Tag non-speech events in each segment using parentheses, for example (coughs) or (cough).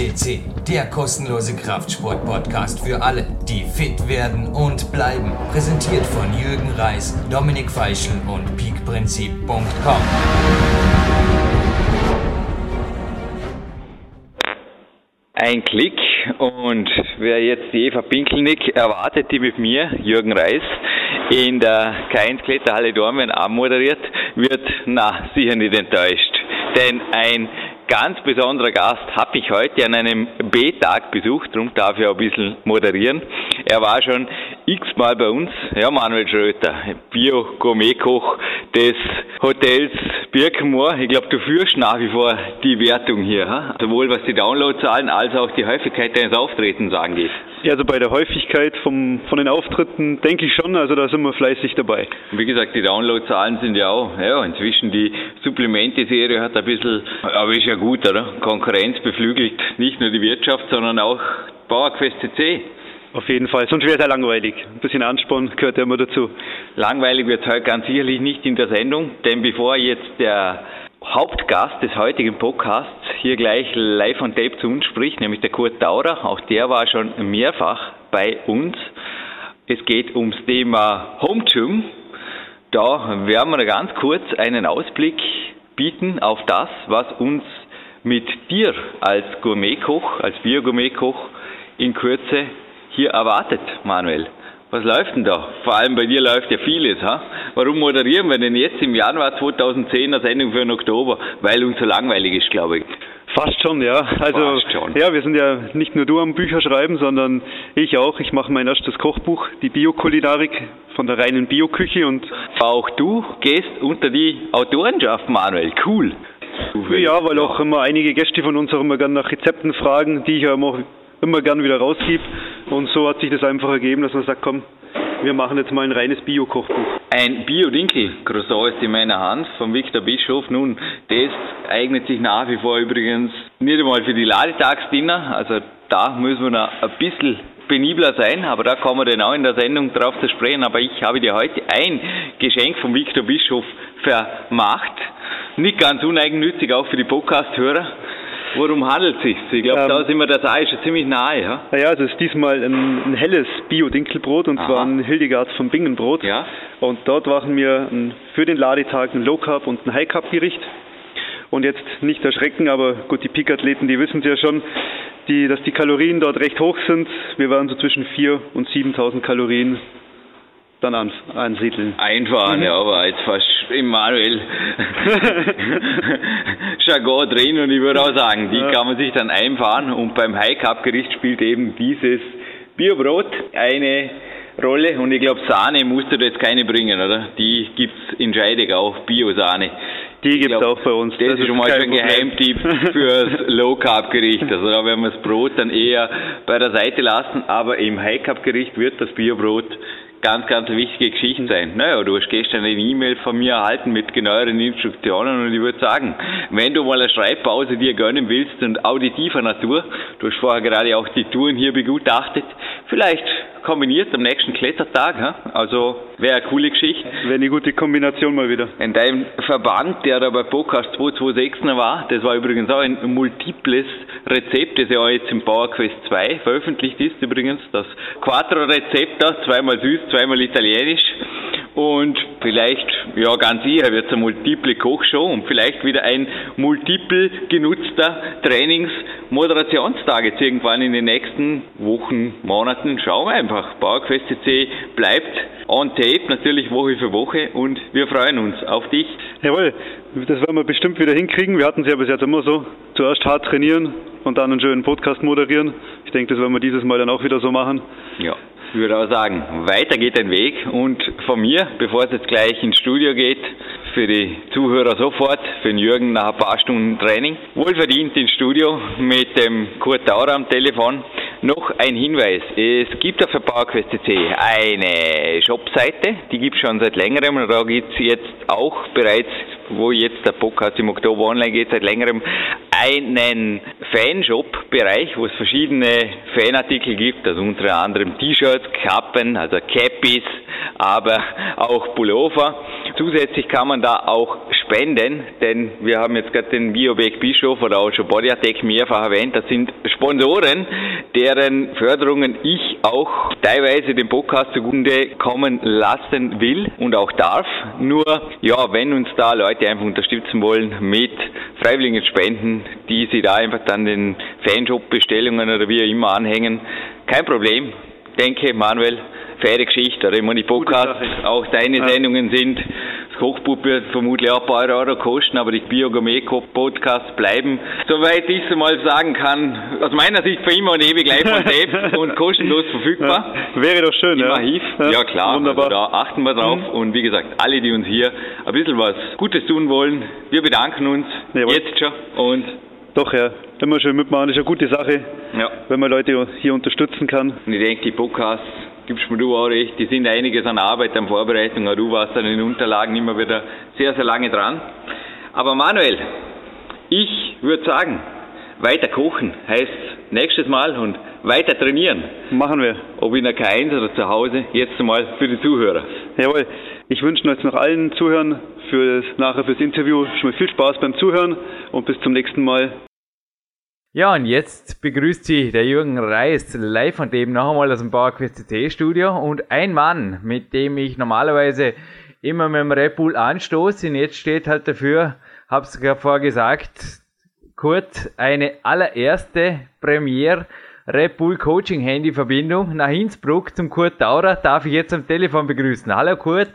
FCC, der kostenlose Kraftsport-Podcast für alle, die fit werden und bleiben. Präsentiert von Jürgen Reis, Dominik Feischl und peakprinzip.com. Ein Klick und wer jetzt die Eva Pinkelnick erwartet, die mit mir, Jürgen Reis, in der K1 Kletterhalle Dornbirn anmoderiert, wird na sicher nicht enttäuscht. Denn ein ganz besonderer Gast habe ich heute an einem B-Tag besucht, darum darf ich auch ein bisschen moderieren. Er war schon x-mal bei uns, ja, Manuel Schröter, Bio-Gourmet-Koch des Hotels Birkenmoor. Ich glaube, du führst nach wie vor die Wertung hier, ha? sowohl was die Downloadzahlen als auch die Häufigkeit deines Auftretens angeht. Ja, also bei der Häufigkeit vom, von den Auftritten denke ich schon, also da sind wir fleißig dabei. Wie gesagt, die Downloadzahlen sind ja auch, ja, inzwischen die Supplemente-Serie hat ein bisschen, aber ist ja gut, oder? Konkurrenz beflügelt nicht nur die Wirtschaft, sondern auch Bauerquest CC. Auf jeden Fall, sonst wäre es ja langweilig. Ein bisschen Ansporn gehört ja immer dazu. Langweilig wird es heute ganz sicherlich nicht in der Sendung, denn bevor jetzt der Hauptgast des heutigen Podcasts hier gleich live on tape zu uns spricht, nämlich der Kurt Daurer. Auch der war schon mehrfach bei uns. Es geht ums Thema Home Gym. Da werden wir ganz kurz einen Ausblick bieten auf das, was uns mit dir als Gourmetkoch, als Biogourmetkoch in Kürze hier erwartet, Manuel. Was läuft denn da? Vor allem bei dir läuft ja vieles. Ha? Warum moderieren wir denn jetzt im Januar 2010 eine Sendung für den Oktober? Weil uns so langweilig ist, glaube ich. Fast schon, ja. Also schon. ja, wir sind ja nicht nur du am Bücher schreiben, sondern ich auch. Ich mache mein erstes Kochbuch, die Biokulinarik von der reinen Bioküche und auch du gehst unter die Autorenschaft, Manuel. Cool. Ja, weil auch immer einige Gäste von uns auch immer gerne nach Rezepten fragen, die ich ja immer immer gern wieder rausgibt. Und so hat sich das einfach ergeben, dass man sagt, komm, wir machen jetzt mal ein reines Bio-Kochbuch. Ein Bio-Dinkel, Croissant ist in meiner Hand von Viktor Bischof. Nun, das eignet sich nach wie vor übrigens nicht einmal für die Ladetagsdinner. Also da müssen wir noch ein bisschen penibler sein, aber da kommen wir dann auch in der Sendung drauf zu sprechen. Aber ich habe dir heute ein Geschenk von Viktor Bischof vermacht. Nicht ganz uneigennützig, auch für die Podcast-Hörer. Worum handelt es sich? Ich glaube, ähm, da sind wir das Ei schon ziemlich nahe. Ja, naja, also es ist diesmal ein, ein helles Bio-Dinkelbrot und Aha. zwar ein Hildegards vom Bingenbrot. Ja. Und dort machen wir ein, für den Ladetag ein Low Carb und ein High Carb Gericht. Und jetzt nicht erschrecken, aber gut, die Peak-Athleten, die wissen es ja schon, die, dass die Kalorien dort recht hoch sind. Wir waren so zwischen 4.000 und 7.000 Kalorien dann an, ansiedeln. Einfahren, mhm. ja, aber jetzt fast Immanuel (laughs) Jargon drin und ich würde auch sagen, die kann man sich dann einfahren und beim High Cup Gericht spielt eben dieses Biobrot eine Rolle und ich glaube Sahne musst du jetzt keine bringen, oder? Die gibt's in Scheidegg auch, Bio-Sahne. Die gibt es auch bei uns. Das, das ist schon mal ein Geheimtipp (laughs) fürs Low Carb Gericht. Also da werden wir das Brot dann eher bei der Seite lassen, aber im High Carb Gericht wird das Biobrot ganz, ganz wichtige Geschichte sein. Naja, du hast gestern eine E-Mail von mir erhalten mit genaueren Instruktionen und ich würde sagen, wenn du mal eine Schreibpause dir gönnen willst und auditiver Natur, du hast vorher gerade auch die Touren hier begutachtet, vielleicht kombiniert am nächsten Klettertag. Also wäre eine coole Geschichte. Wäre eine gute Kombination mal wieder. In deinem Verband, der da bei Podcast 226 war, das war übrigens auch ein multiples Rezept, das ja auch jetzt im PowerQuest 2 veröffentlicht ist übrigens. Das Quattro-Rezept da, zweimal süß, zweimal italienisch. Und vielleicht, ja ganz sicher, wird es eine multiple Kochshow und vielleicht wieder ein multiple genutzter Trainings-Moderationstag jetzt irgendwann in den nächsten Wochen, Monaten. Schauen wir einfach. PowerQuest CC bleibt on tape, natürlich Woche für Woche und wir freuen uns auf dich. Jawohl, das werden wir bestimmt wieder hinkriegen. Wir hatten es ja bis jetzt immer so. Zuerst hart trainieren und dann einen schönen Podcast moderieren. Ich denke, das werden wir dieses Mal dann auch wieder so machen. Ja. Ich würde auch sagen, weiter geht ein Weg. Und von mir, bevor es jetzt gleich ins Studio geht, für die Zuhörer sofort, für den Jürgen nach ein paar Stunden Training, wohlverdient ins Studio mit dem Kurt Dauer am Telefon. Noch ein Hinweis, es gibt auf der PowerQuest CC eine Shopseite, die gibt es schon seit längerem und da gibt es jetzt auch bereits wo jetzt der Podcast im Oktober online geht, seit längerem einen Fanshop-Bereich, wo es verschiedene Fanartikel gibt, also unter anderem T-Shirts, Kappen, also Cappies, aber auch Pullover. Zusätzlich kann man da auch spenden, denn wir haben jetzt gerade den Biobeck Bischof oder auch schon Bodyatec mehrfach erwähnt, das sind Sponsoren, deren Förderungen ich auch teilweise dem Podcast zugunde kommen lassen will und auch darf. Nur, ja, wenn uns da Leute einfach unterstützen wollen mit freiwilligen Spenden, die sie da einfach dann den Fanshop-Bestellungen oder wie auch immer anhängen, kein Problem. Denke, Manuel, faire Geschichte. Oder immer die Podcasts, auch deine. Sendungen sind. Kochbuch wird vermutlich auch ein paar Euro kosten, aber die Biogourmet-Podcasts bleiben, soweit ich es mal sagen kann, aus meiner Sicht für immer und ewig live und selbst (laughs) und kostenlos verfügbar. Ja. Wäre doch schön, ja. ja. Ja, klar. Wunderbar. Also da achten wir drauf. Mhm. Und wie gesagt, alle, die uns hier ein bisschen was Gutes tun wollen, wir bedanken uns Jawohl. jetzt schon und doch, ja. Immer schön mitmachen, das ist eine gute Sache, ja. wenn man Leute hier unterstützen kann. Und ich denke, die Podcasts gibst mir du auch recht, die sind einiges an Arbeit, an Vorbereitung, du warst an den Unterlagen immer wieder sehr, sehr lange dran. Aber Manuel, ich würde sagen, weiter kochen heißt nächstes Mal und weiter trainieren. Machen wir. Ob in der K1 oder zu Hause, jetzt mal für die Zuhörer. Jawohl. Ich wünsche jetzt noch allen Zuhörern für das, nachher fürs Interview schon mal viel Spaß beim Zuhören und bis zum nächsten Mal. Ja, und jetzt begrüßt Sie der Jürgen Reis live von dem noch einmal aus dem PowerQuest CT Studio und ein Mann, mit dem ich normalerweise immer mit dem Red Bull anstoße und jetzt steht halt dafür, hab's vorher gesagt, Kurt, eine allererste Premiere Red Bull Coaching Handy Verbindung nach Innsbruck zum Kurt Taurer darf ich jetzt am Telefon begrüßen. Hallo Kurt.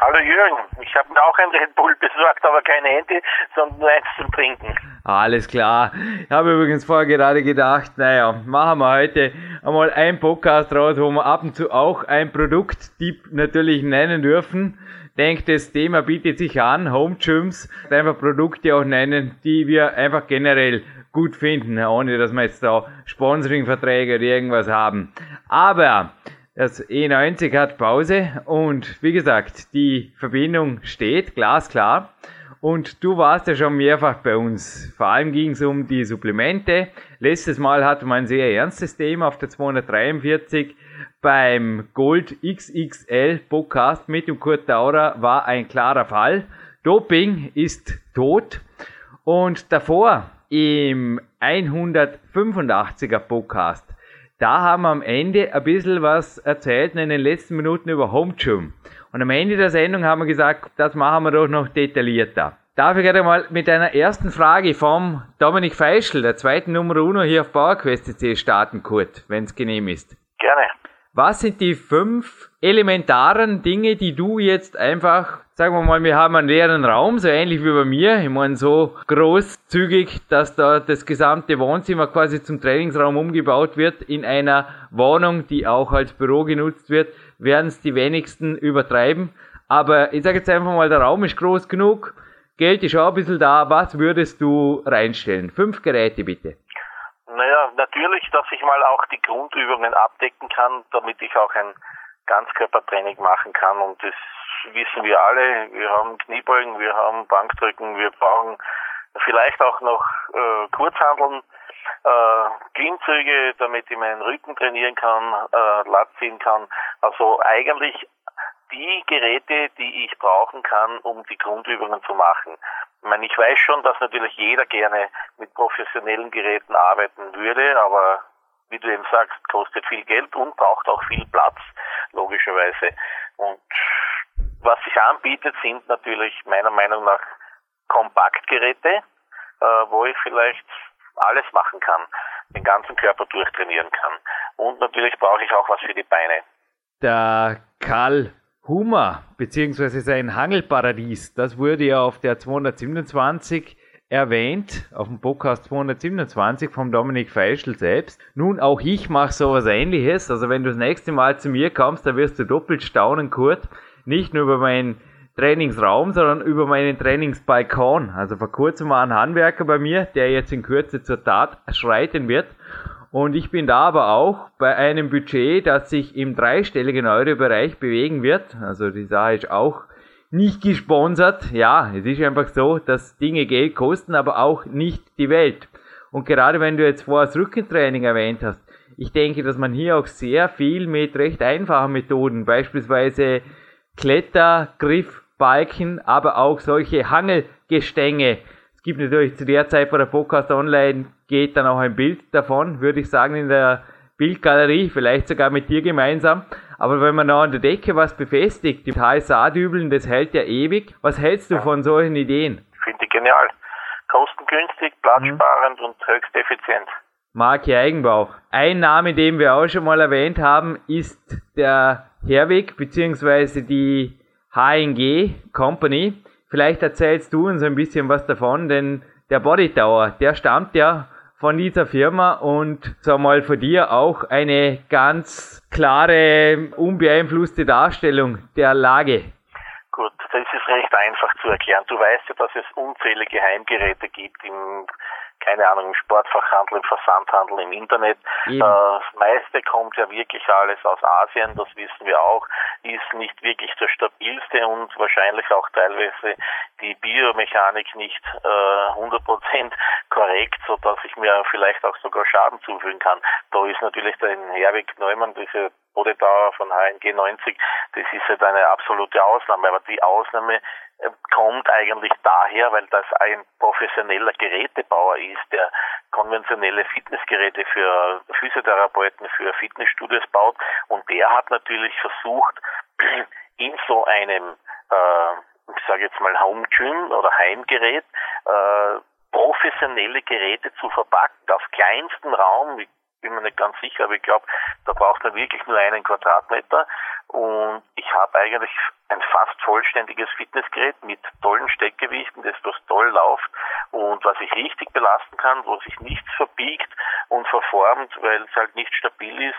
Hallo Jürgen, ich habe mir auch ein Red Bull besorgt, aber kein Handy, sondern nur eins zum Trinken. Alles klar. Ich habe übrigens vorher gerade gedacht, naja, machen wir heute einmal einen Podcast raus, wo wir ab und zu auch ein Produkttipp natürlich nennen dürfen. Denkt, das Thema bietet sich an, Home Gyms, einfach Produkte auch nennen, die wir einfach generell gut finden, ohne dass wir jetzt da Sponsoring-Verträge oder irgendwas haben. Aber das E90 hat Pause und wie gesagt, die Verbindung steht, glasklar. Und du warst ja schon mehrfach bei uns. Vor allem ging es um die Supplemente. Letztes Mal hatten wir ein sehr ernstes Thema auf der 243. Beim Gold XXL Podcast mit dem Kurt Daurer war ein klarer Fall. Doping ist tot. Und davor im 185er Podcast da haben wir am Ende ein bisschen was erzählt in den letzten Minuten über Home. Und am Ende der Sendung haben wir gesagt, das machen wir doch noch detaillierter. Darf ich gerade mal mit einer ersten Frage vom Dominik Feischl, der zweiten Nummer Uno hier auf PowerQuest.c starten, Kurt, wenn es genehm ist. Gerne. Was sind die fünf elementaren Dinge, die du jetzt einfach, sagen wir mal, wir haben einen leeren Raum, so ähnlich wie bei mir, ich meine so großzügig, dass da das gesamte Wohnzimmer quasi zum Trainingsraum umgebaut wird, in einer Wohnung, die auch als Büro genutzt wird, werden es die wenigsten übertreiben. Aber ich sage jetzt einfach mal, der Raum ist groß genug, Geld ist auch ein bisschen da, was würdest du reinstellen? Fünf Geräte bitte. Naja, natürlich, dass ich mal auch die Grundübungen abdecken kann, damit ich auch ein Ganzkörpertraining machen kann. Und das wissen wir alle. Wir haben Kniebeugen, wir haben Bankdrücken, wir brauchen vielleicht auch noch äh, Kurzhandeln, äh, Klimmzüge, damit ich meinen Rücken trainieren kann, äh, Lat ziehen kann. Also eigentlich die Geräte, die ich brauchen kann, um die Grundübungen zu machen. Ich meine, ich weiß schon, dass natürlich jeder gerne mit professionellen Geräten arbeiten würde, aber wie du eben sagst, kostet viel Geld und braucht auch viel Platz, logischerweise. Und was sich anbietet, sind natürlich meiner Meinung nach Kompaktgeräte, äh, wo ich vielleicht alles machen kann, den ganzen Körper durchtrainieren kann. Und natürlich brauche ich auch was für die Beine. Der Karl Hummer beziehungsweise sein Hangelparadies, das wurde ja auf der 227 erwähnt, auf dem Podcast 227 vom Dominik Feischl selbst. Nun, auch ich mache sowas ähnliches. Also wenn du das nächste Mal zu mir kommst, dann wirst du doppelt staunen, Kurt. Nicht nur über meinen Trainingsraum, sondern über meinen Trainingsbalkon. Also vor kurzem war ein Handwerker bei mir, der jetzt in Kürze zur Tat schreiten wird. Und ich bin da aber auch bei einem Budget, das sich im dreistelligen Euro-Bereich bewegen wird. Also die Sache ist auch nicht gesponsert. Ja, es ist einfach so, dass Dinge Geld kosten, aber auch nicht die Welt. Und gerade wenn du jetzt vorher das Rückentraining erwähnt hast, ich denke, dass man hier auch sehr viel mit recht einfachen Methoden, beispielsweise Kletter, Griff, Balken, aber auch solche Hangelgestänge. Es gibt natürlich zu der Zeit, wo der Podcast online geht, dann auch ein Bild davon, würde ich sagen, in der Bildgalerie, vielleicht sogar mit dir gemeinsam. Aber wenn man noch an der Decke was befestigt, die HSA-Dübeln, das hält ja ewig. Was hältst du von solchen Ideen? Finde ich genial. Kostengünstig, platzsparend mhm. und höchst effizient. Marke Eigenbau. Ein Name, den wir auch schon mal erwähnt haben, ist der Herweg bzw. die HNG Company. Vielleicht erzählst du uns ein bisschen was davon, denn der Body Tower, der stammt ja von dieser Firma und sag mal von dir auch eine ganz klare, unbeeinflusste Darstellung der Lage. Gut, das ist recht einfach zu erklären. Du weißt ja, dass es unzählige Heimgeräte gibt im keine Ahnung, im Sportfachhandel, im Versandhandel, im Internet. Eben. Das meiste kommt ja wirklich alles aus Asien, das wissen wir auch, ist nicht wirklich das stabilste und wahrscheinlich auch teilweise die Biomechanik nicht äh, 100% korrekt, so dass ich mir vielleicht auch sogar Schaden zufügen kann. Da ist natürlich der Herwig Neumann, diese Bodedauer von HNG 90, das ist halt eine absolute Ausnahme, aber die Ausnahme äh, kommt eigentlich daher, weil das ein professioneller Gerätebauer ist, der konventionelle Fitnessgeräte für Physiotherapeuten, für Fitnessstudios baut. Und der hat natürlich versucht, (clears throat) in so einem, äh, ich sage jetzt mal Home Gym oder Heimgerät, äh, professionelle Geräte zu verpacken, auf kleinsten Raum, bin mir nicht ganz sicher, aber ich glaube, da braucht man wirklich nur einen Quadratmeter. Und ich habe eigentlich ein fast vollständiges Fitnessgerät mit tollen Steckgewichten, das was toll läuft und was ich richtig belasten kann, wo sich nichts verbiegt und verformt, weil es halt nicht stabil ist.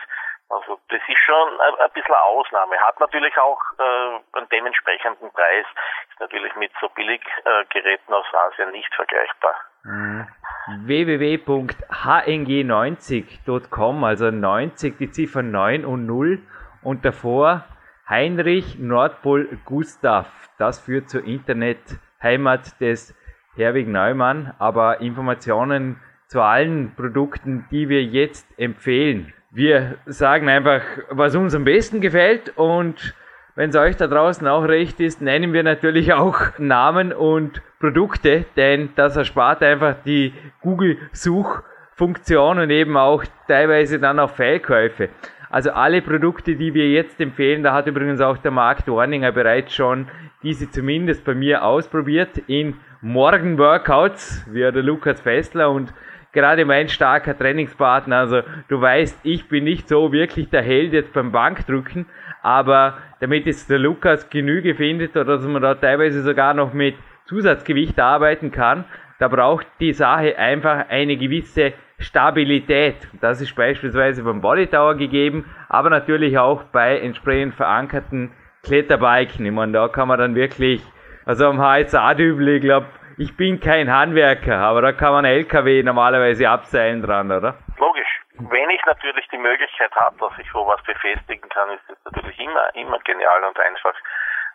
Also das ist schon ein, bisschen eine Ausnahme. Hat natürlich auch äh, einen dementsprechenden Preis. Ist natürlich mit so Billiggeräten aus Asien nicht vergleichbar. Mhm www.hng90.com, also 90, die Ziffer 9 und 0 und davor Heinrich Nordpol Gustav. Das führt zur Internetheimat des Herwig Neumann, aber Informationen zu allen Produkten, die wir jetzt empfehlen. Wir sagen einfach, was uns am besten gefällt und wenn es euch da draußen auch recht ist, nennen wir natürlich auch (laughs) Namen und Produkte, denn das erspart einfach die Google-Suchfunktion und eben auch teilweise dann auch Fehlkäufe. Also alle Produkte, die wir jetzt empfehlen, da hat übrigens auch der Marc Dorninger bereits schon diese zumindest bei mir ausprobiert in Morgen-Workouts, wie der Lukas Fessler und gerade mein starker Trainingspartner. Also du weißt, ich bin nicht so wirklich der Held jetzt beim Bankdrücken, aber damit jetzt der Lukas Genüge findet oder dass man da teilweise sogar noch mit Zusatzgewicht arbeiten kann, da braucht die Sache einfach eine gewisse Stabilität. Das ist beispielsweise beim Body Tower gegeben, aber natürlich auch bei entsprechend verankerten Kletterbiken. Ich meine, da kann man dann wirklich, also am HSA-Dübel, ich glaube, ich bin kein Handwerker, aber da kann man LKW normalerweise abseilen dran, oder? Logisch. Wenn ich natürlich die Möglichkeit habe, dass ich sowas befestigen kann, ist das natürlich immer, immer genial und einfach.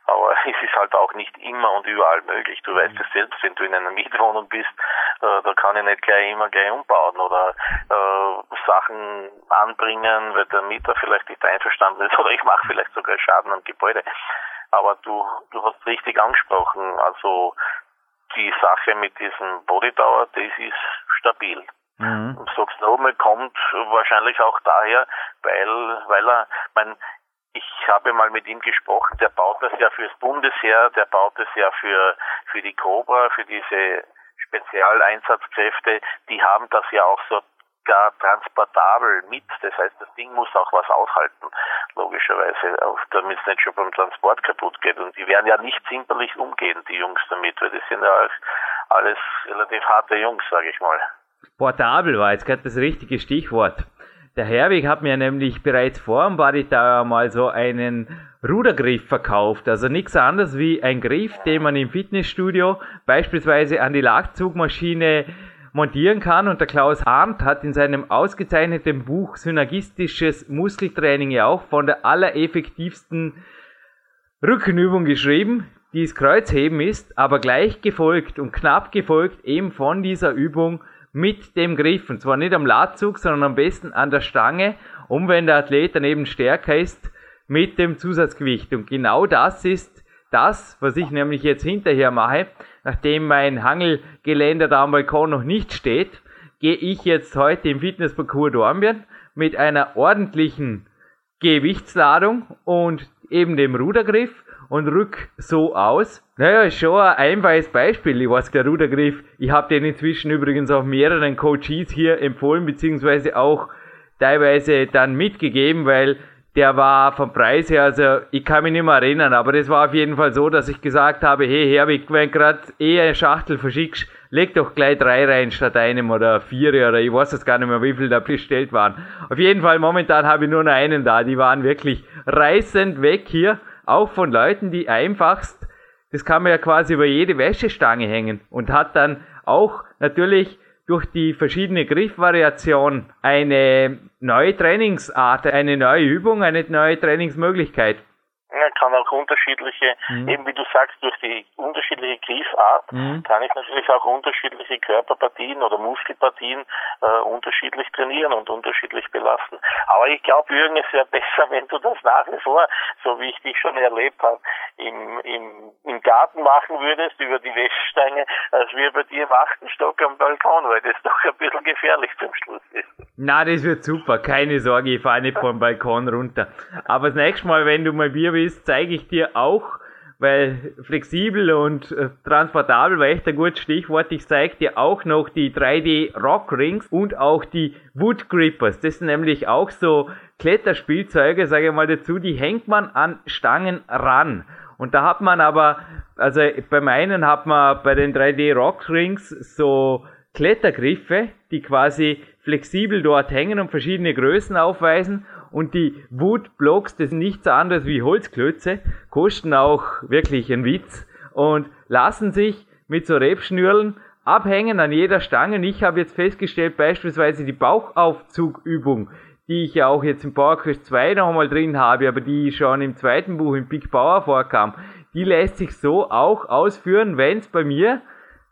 Aber (laughs) es ist halt auch nicht immer und überall möglich. Du weißt es selbst, wenn du in einer Mietwohnung bist, äh, da kann ich nicht gleich immer gleich umbauen oder äh, Sachen anbringen, weil der Mieter vielleicht nicht einverstanden ist (laughs) oder ich mache vielleicht sogar Schaden am Gebäude. Aber du, du hast richtig angesprochen, also die Sache mit diesem Bodytower, das ist stabil. Nochmal, kommt wahrscheinlich auch daher, weil, weil er, mein, ich habe mal mit ihm gesprochen, der baut das ja fürs Bundesheer, der baut das ja für, für die Cobra, für diese Spezialeinsatzkräfte, die haben das ja auch so gar transportabel mit. Das heißt, das Ding muss auch was aushalten, logischerweise, damit es nicht schon beim Transport kaputt geht. Und die werden ja nicht zimperlich umgehen, die Jungs damit, weil das sind ja alles relativ harte Jungs, sage ich mal. Portabel war jetzt gerade das richtige Stichwort. Der Herwig hat mir nämlich bereits vor dem Body Tower mal so einen Rudergriff verkauft. Also nichts anderes wie ein Griff, den man im Fitnessstudio beispielsweise an die Lagzugmaschine montieren kann. Und der Klaus Arndt hat in seinem ausgezeichneten Buch Synergistisches Muskeltraining ja auch von der allereffektivsten Rückenübung geschrieben, die das Kreuzheben ist, aber gleich gefolgt und knapp gefolgt eben von dieser Übung mit dem Griff. Und zwar nicht am Latzug, sondern am besten an der Stange, um wenn der Athlet daneben stärker ist, mit dem Zusatzgewicht. Und genau das ist das, was ich nämlich jetzt hinterher mache, nachdem mein Hangelgeländer da am Balkon noch nicht steht, gehe ich jetzt heute im Fitnessparcours Dornbirn mit einer ordentlichen Gewichtsladung und eben dem Rudergriff und rück so aus. Naja, ist schon ein einfaches Beispiel. Ich weiß, der Rudergriff, ich habe den inzwischen übrigens auch mehreren Coaches hier empfohlen, beziehungsweise auch teilweise dann mitgegeben, weil der war vom Preis her, also ich kann mich nicht mehr erinnern, aber das war auf jeden Fall so, dass ich gesagt habe, hey Herbig, wenn gerade eh eine Schachtel verschickst, leg doch gleich drei rein statt einem oder vier oder ich weiß jetzt gar nicht mehr, wie viel da bestellt waren. Auf jeden Fall momentan habe ich nur noch einen da, die waren wirklich reißend weg hier, auch von Leuten, die einfachst, das kann man ja quasi über jede Wäschestange hängen und hat dann auch natürlich durch die verschiedene Griffvariation eine neue Trainingsart, eine neue Übung, eine neue Trainingsmöglichkeit. Kann auch unterschiedliche, mhm. eben wie du sagst, durch die unterschiedliche Griffart mhm. kann ich natürlich auch unterschiedliche Körperpartien oder Muskelpartien äh, unterschiedlich trainieren und unterschiedlich belasten. Aber ich glaube, Jürgen, es wäre (laughs) besser, wenn du das nach wie vor, so wie ich dich schon erlebt habe, im, im, im Garten machen würdest, über die Wäschstange, als wir bei dir im achten Stock am Balkon, weil das doch ein bisschen gefährlich zum Schluss ist. Na, das wird super, keine Sorge, ich fahre nicht vom Balkon runter. Aber das nächste Mal, wenn du mal Bier bist, zeige ich dir auch, weil flexibel und äh, transportabel war echt ein gutes Stichwort. Ich zeige dir auch noch die 3D Rock Rings und auch die Wood Grippers. Das sind nämlich auch so Kletterspielzeuge, sage ich mal dazu, die hängt man an Stangen ran. Und da hat man aber, also beim einen hat man bei den 3D Rock Rings so Klettergriffe, die quasi flexibel dort hängen und verschiedene Größen aufweisen. Und die Woodblocks, das sind nichts anderes wie Holzklötze, kosten auch wirklich einen Witz und lassen sich mit so Rebschnürlen abhängen an jeder Stange. Und ich habe jetzt festgestellt, beispielsweise die Bauchaufzugübung, die ich ja auch jetzt im PowerQuest 2 nochmal drin habe, aber die schon im zweiten Buch im Big Power vorkam, die lässt sich so auch ausführen, wenn es bei mir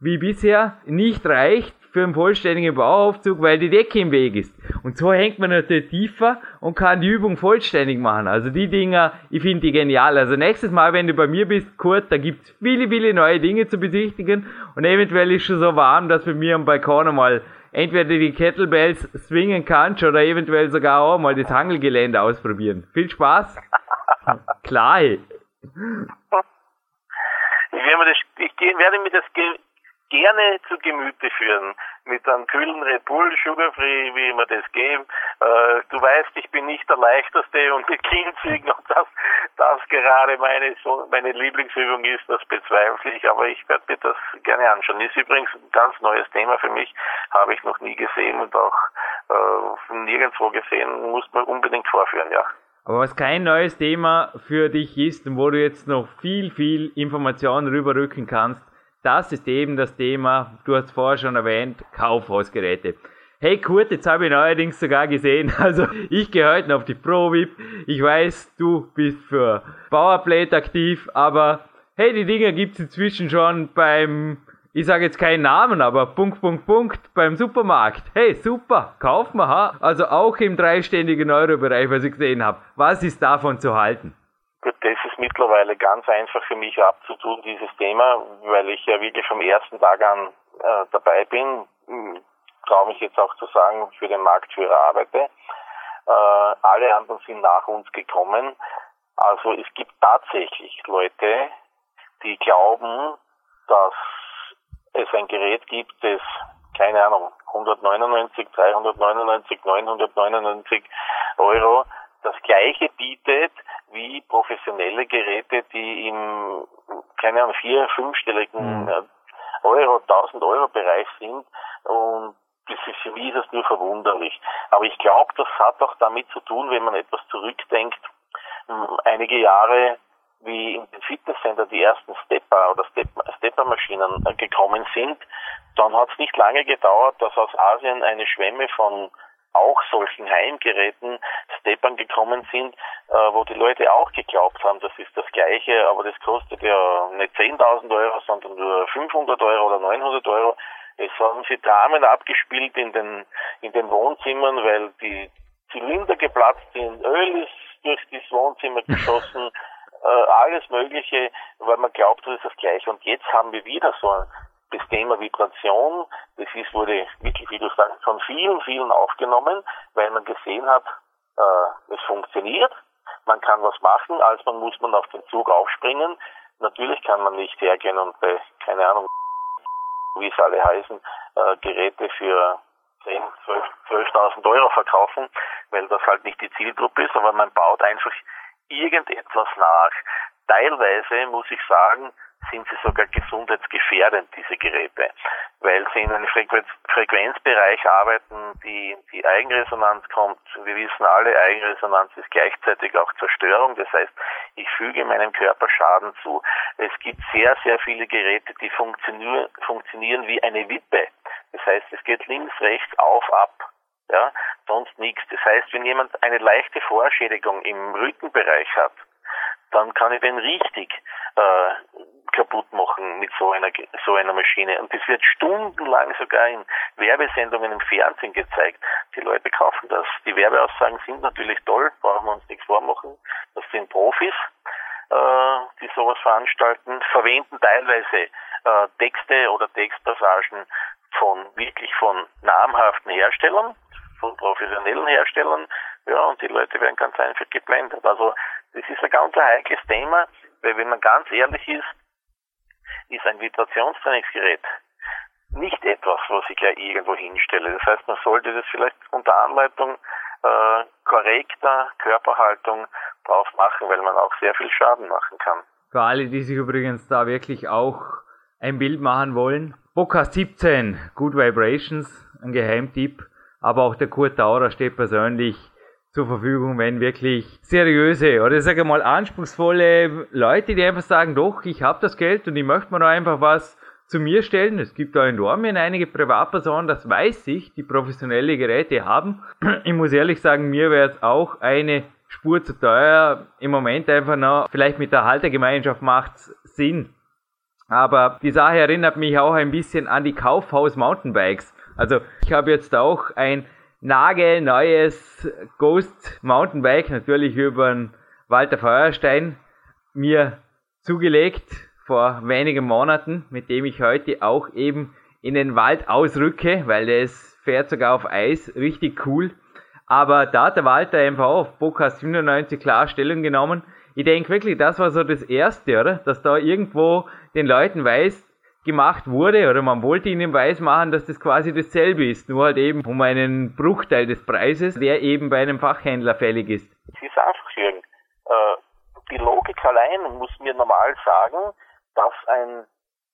wie bisher nicht reicht, für einen vollständigen Bauaufzug, weil die Decke im Weg ist. Und so hängt man natürlich tiefer und kann die Übung vollständig machen. Also die Dinger, ich finde die genial. Also nächstes Mal, wenn du bei mir bist, Kurt, da gibt's viele, viele neue Dinge zu besichtigen und eventuell ist schon so warm, dass bei mir am Balkon einmal entweder die Kettlebells swingen kannst oder eventuell sogar auch mal das Hangelgelände ausprobieren. Viel Spaß. Klar. Ich werde das, ich werde mir das gerne zu Gemüte führen. Mit einem kühlen Red Bull, Sugar-Free, wie immer das geben. Äh, du weißt, ich bin nicht der Leichteste und mit Klimmzügen, ob das, das gerade meine, so, meine Lieblingsübung ist, das bezweifle ich, aber ich werde mir das gerne anschauen. Ist übrigens ein ganz neues Thema für mich, habe ich noch nie gesehen und auch äh, nirgendwo gesehen, muss man unbedingt vorführen, ja. Aber was kein neues Thema für dich ist und wo du jetzt noch viel, viel Informationen rüberrücken kannst, das ist eben das Thema, du hast vorher schon erwähnt, Kaufhausgeräte. Hey Kurt, jetzt habe ich neuerdings sogar gesehen, (laughs) also ich gehe heute auf die ProVip. Ich weiß, du bist für Powerplate aktiv, aber hey, die Dinger gibt es inzwischen schon beim, ich sage jetzt keinen Namen, aber Punkt, Punkt, Punkt, beim Supermarkt. Hey, super, kauf mal, ha? Also auch im dreistelligen Euro-Bereich, was ich gesehen habe. Was ist davon zu halten? Gut, das ist mittlerweile ganz einfach für mich abzutun, dieses Thema, weil ich ja wirklich vom ersten Tag an äh, dabei bin. Hm, traue mich jetzt auch zu sagen, für den Marktführer arbeite. Äh, alle anderen sind nach uns gekommen. Also es gibt tatsächlich Leute, die glauben, dass es ein Gerät gibt, das, keine Ahnung, 199, 399, 999 Euro das gleiche bietet wie professionelle Geräte, die im, keine Ahnung, vier-, fünfstelligen mhm. Äh, Euro, 1000 Euro Bereich sind und das ist, für mich ist das nur verwunderlich. Aber ich glaube, das hat auch damit zu tun, wenn man etwas zurückdenkt, einige Jahre wie in den Fitnesscenter die ersten Stepper oder Stepper-Maschinen äh, gekommen sind, dann hat es nicht lange gedauert, dass aus Asien eine Schwemme von auch solchen Heimgeräten Steppern gekommen sind, äh, wo die Leute auch geglaubt haben, das ist das Gleiche, aber das kostet ja nicht 10.000 Euro, sondern nur 500 Euro oder 900 Euro. Es haben sich Dramen abgespielt in den, in den Wohnzimmern, weil die Zylinder geplatzt sind, Öl ist durch das Wohnzimmer geschossen, (laughs) äh, alles Mögliche, weil man glaubt, das ist das Gleiche. Und jetzt haben wir wieder so ein, das Thema Vibration, das ist, wurde wirklich, wie du sagst, von vielen, vielen aufgenommen, weil man gesehen hat, äh, es funktioniert, man kann was machen, als man muss man auf den Zug aufspringen. Natürlich kann man nicht hergehen und bei, keine Ahnung, wie es alle heißen, äh, Geräte für 10, 12, 12.000 Euro verkaufen, weil das halt nicht die Zielgruppe ist, aber man baut einfach irgendetwas nach. Teilweise muss ich sagen, sind sie sogar gesundheitsgefährdend, diese Geräte, weil sie in einem Frequenz Frequenzbereich arbeiten, die die Eigenresonanz kommt. Wir wissen alle, Eigenresonanz ist gleichzeitig auch Zerstörung, das heißt, ich füge meinem Körper Schaden zu. Es gibt sehr, sehr viele Geräte, die funktionieren, funktionieren wie eine Wippe. Das heißt, es geht links, rechts, auf, ab. Ja, sonst nichts. Das heißt, wenn jemand eine leichte Vorschädigung im Rückenbereich hat, dann kann ich den richtig äh, kaputt machen mit so einer so einer Maschine. Und das wird stundenlang sogar in Werbesendungen im Fernsehen gezeigt. Die Leute kaufen das. Die Werbeaussagen sind natürlich toll, brauchen wir uns nichts vormachen. Das sind Profis, äh, die sowas veranstalten, verwenden teilweise äh, Texte oder Textpassagen von wirklich von namhaften Herstellern, von professionellen Herstellern, ja, und die Leute werden ganz einfach geblendet. Also das ist ein ganz heikles Thema, weil wenn man ganz ehrlich ist, ist ein Vibrationstrainingsgerät nicht etwas, was ich ja irgendwo hinstelle. Das heißt, man sollte das vielleicht unter Anleitung äh, korrekter Körperhaltung drauf machen, weil man auch sehr viel Schaden machen kann. Für alle, die sich übrigens da wirklich auch ein Bild machen wollen, Podcast 17, Good Vibrations, ein Geheimtipp, aber auch der Kurt Taurer steht persönlich zur Verfügung, wenn wirklich seriöse oder sage mal anspruchsvolle Leute, die einfach sagen, doch, ich habe das Geld und ich möchte mir da einfach was zu mir stellen. Es gibt da in Dormien einige Privatpersonen, das weiß ich, die professionelle Geräte haben. (clears throat) Ich muss ehrlich sagen, mir wäre es auch eine Spur zu teuer. Im Moment einfach noch, vielleicht mit der Haltergemeinschaft macht Sinn. Aber die Sache erinnert mich auch ein bisschen an die Kaufhaus Mountainbikes. Also ich habe jetzt auch ein nagelneues Ghost Mountainbike, natürlich über den Walter Feuerstein, mir zugelegt vor wenigen Monaten, mit dem ich heute auch eben in den Wald ausrücke, weil das fährt sogar auf Eis, richtig cool. Aber da hat der Walter einfach auf Podcast 97 klar Stellung genommen. Ich denke wirklich, das war so das Erste, oder? Dass da irgendwo den Leuten weiß, gemacht wurde oder man wollte ihnen weismachen, dass das quasi dasselbe ist, nur halt eben um einen Bruchteil des Preises, der eben bei einem Fachhändler fällig ist. Es ist einfach, Jürgen, äh, die Logik allein muss mir normal sagen, dass ein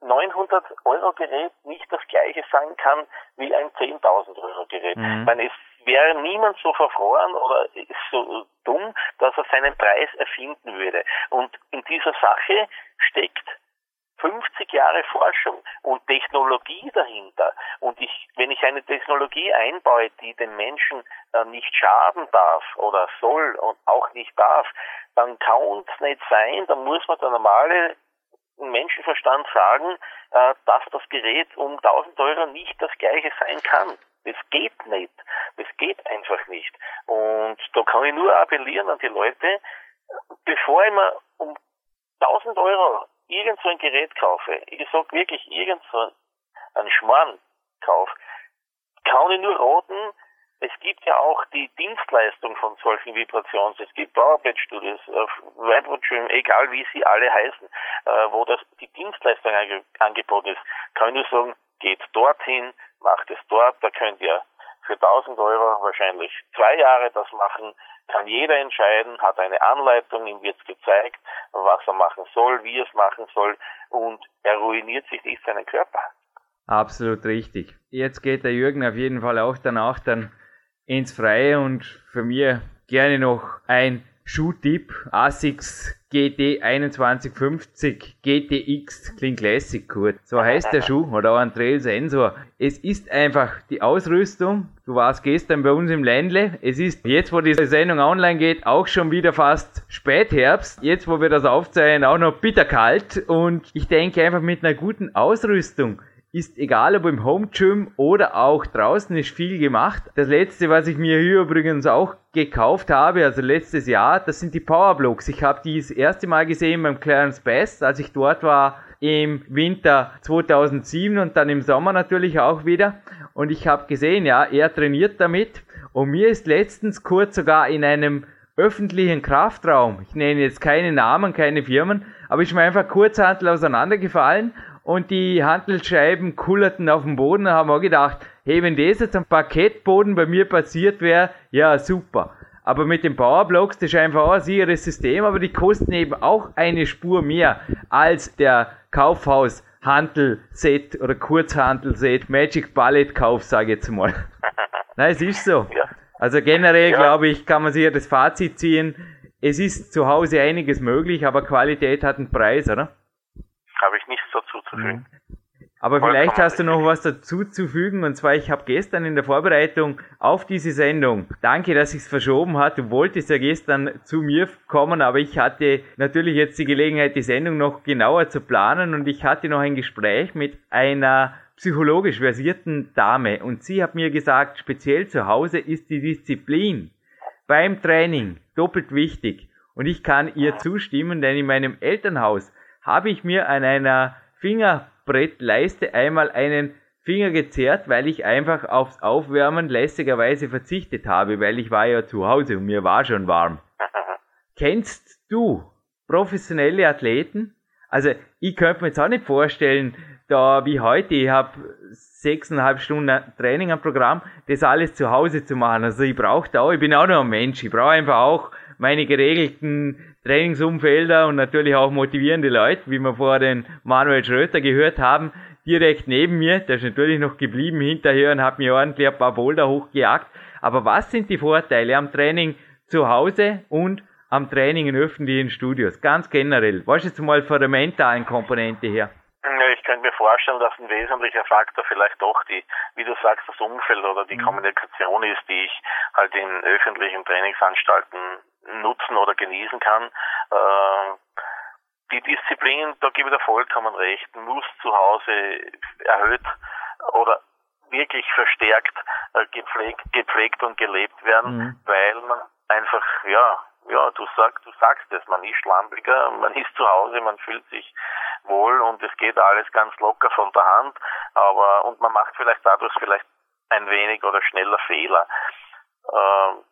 900 Euro Gerät nicht das gleiche sein kann wie ein 10.000 Euro Gerät. Mhm. Ich meine, es wäre niemand so verfroren oder so dumm, dass er seinen Preis erfinden würde. Und in dieser Sache steckt 50 Jahre Forschung und Technologie dahinter. Und ich, wenn ich eine Technologie einbaue, die den Menschen äh, nicht schaden darf oder soll und auch nicht darf, dann kann es nicht sein, dann muss man der normale Menschenverstand sagen, äh, dass das Gerät um 1000 Euro nicht das gleiche sein kann. Das geht nicht. Das geht einfach nicht. Und da kann ich nur appellieren an die Leute, bevor ich mir um 1000 Euro irgend so ein Gerät kaufe, ich sag wirklich irgend so ein Schmarrn kauf, kann ich nur raten, es gibt ja auch die Dienstleistung von solchen Vibrations, es gibt Powerpad-Studios, Vibrotrim, egal wie sie alle heißen, äh, wo das die Dienstleistung angeboten ist, kann ich nur sagen, geht dorthin, macht es dort, da könnt ihr für 1000 Euro wahrscheinlich zwei Jahre das machen, kann jeder entscheiden, hat eine Anleitung, ihm wird gezeigt, was er machen soll, wie er es machen soll und er ruiniert sich nicht seinen Körper. Absolut richtig. Jetzt geht der Jürgen auf jeden Fall auch danach dann ins Freie und für mich gerne noch ein Schuhtipp ASICS GT 2150 GTX Clean Classic Kurt. So heißt der Schuh oder auch ein Trail Sensor. Es ist einfach die Ausrüstung. Du warst gestern bei uns im Ländle. Es ist jetzt, wo diese Sendung online geht, auch schon wieder fast Spätherbst. Jetzt, wo wir das aufzeichnen, auch noch bitterkalt. Und ich denke einfach mit einer guten Ausrüstung ist egal ob im Home Gym oder auch draußen ist viel gemacht. Das letzte, was ich mir hier übrigens auch gekauft habe, also letztes Jahr, das sind die Powerblocks. Ich habe die das erste Mal gesehen beim Clarence Best, als ich dort war im Winter 2007 und dann im Sommer natürlich auch wieder. Und ich habe gesehen, ja, er trainiert damit. Und mir ist letztens kurz sogar in einem öffentlichen Kraftraum, ich nenne jetzt keine Namen, keine Firmen, aber ist mir einfach kurzhandel auseinandergefallen und die Handelsscheiben kullerten auf dem Boden und haben auch gedacht, hey, wenn das jetzt am Parkettboden bei mir passiert wäre, ja super. Aber mit den Powerblocks, das ist einfach auch ein sicheres System, aber die kosten eben auch eine Spur mehr als der Kaufhaus Handel-Set oder Kurzhandel-Set, Magic Ballet Kauf, sage ich jetzt mal. (laughs) Nein, es ist so. Ja. Also generell, ja. glaube ich, kann man sich ja das Fazit ziehen. Es ist zu Hause einiges möglich, aber Qualität hat einen Preis, oder? Habe ich nichts dazu zu fügen. Mhm. Aber vielleicht hast du noch was dazu zu fügen. Und zwar, ich habe gestern in der Vorbereitung auf diese Sendung, danke, dass ich es verschoben hat. Du wolltest ja gestern zu mir kommen, aber ich hatte natürlich jetzt die Gelegenheit, die Sendung noch genauer zu planen. Und ich hatte noch ein Gespräch mit einer psychologisch versierten Dame. Und sie hat mir gesagt, speziell zu Hause ist die Disziplin beim Training doppelt wichtig. Und ich kann ihr zustimmen, denn in meinem Elternhaus habe ich mir an einer Fingerbrettleiste einmal einen Finger gezerrt, weil ich einfach aufs Aufwärmen lässigerweise verzichtet habe, weil ich war ja zu Hause und mir war schon warm. (laughs) Kennst du professionelle Athleten? Also ich könnte mir jetzt auch nicht vorstellen, da wie heute, ich habe sechseinhalb Stunden Training am Programm, das alles zu Hause zu machen. Also ich brauche da auch, ich bin auch noch ein Mensch, ich brauche einfach auch meine geregelten Trainingsumfelder und natürlich auch motivierende Leute, wie wir vor den Manuel Schröter gehört haben, direkt neben mir. Der ist natürlich noch geblieben hinterher und hat mir ordentlich ein paar Boulder hochgejagt. Aber was sind die Vorteile am Training zu Hause und am Training in öffentlichen Studios? Ganz generell. Was ist jetzt mal von der mentalen Komponente her? ich könnte mir vorstellen, dass ein wesentlicher Faktor vielleicht doch die, wie du sagst, das Umfeld oder die mhm. Kommunikation ist, die ich halt in öffentlichen Trainingsanstalten nutzen oder genießen kann. Äh, die Disziplin, da gebe ich dir vollkommen recht, muss zu Hause erhöht oder wirklich verstärkt äh, gepflegt, gepflegt und gelebt werden, mhm. weil man einfach, ja, ja, du sagst, du sagst es, man ist schlampiger, man ist zu Hause, man fühlt sich wohl und es geht alles ganz locker von der Hand, aber und man macht vielleicht dadurch vielleicht ein wenig oder schneller Fehler. Ähm,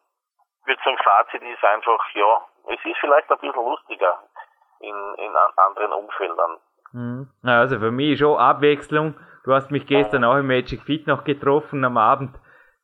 würde sagen, Fazit ist einfach, ja, es ist vielleicht ein bisschen lustiger in, in anderen Umfeldern. Mhm. Also für mich schon Abwechslung. Du hast mich gestern auch im Magic Fit noch getroffen am Abend.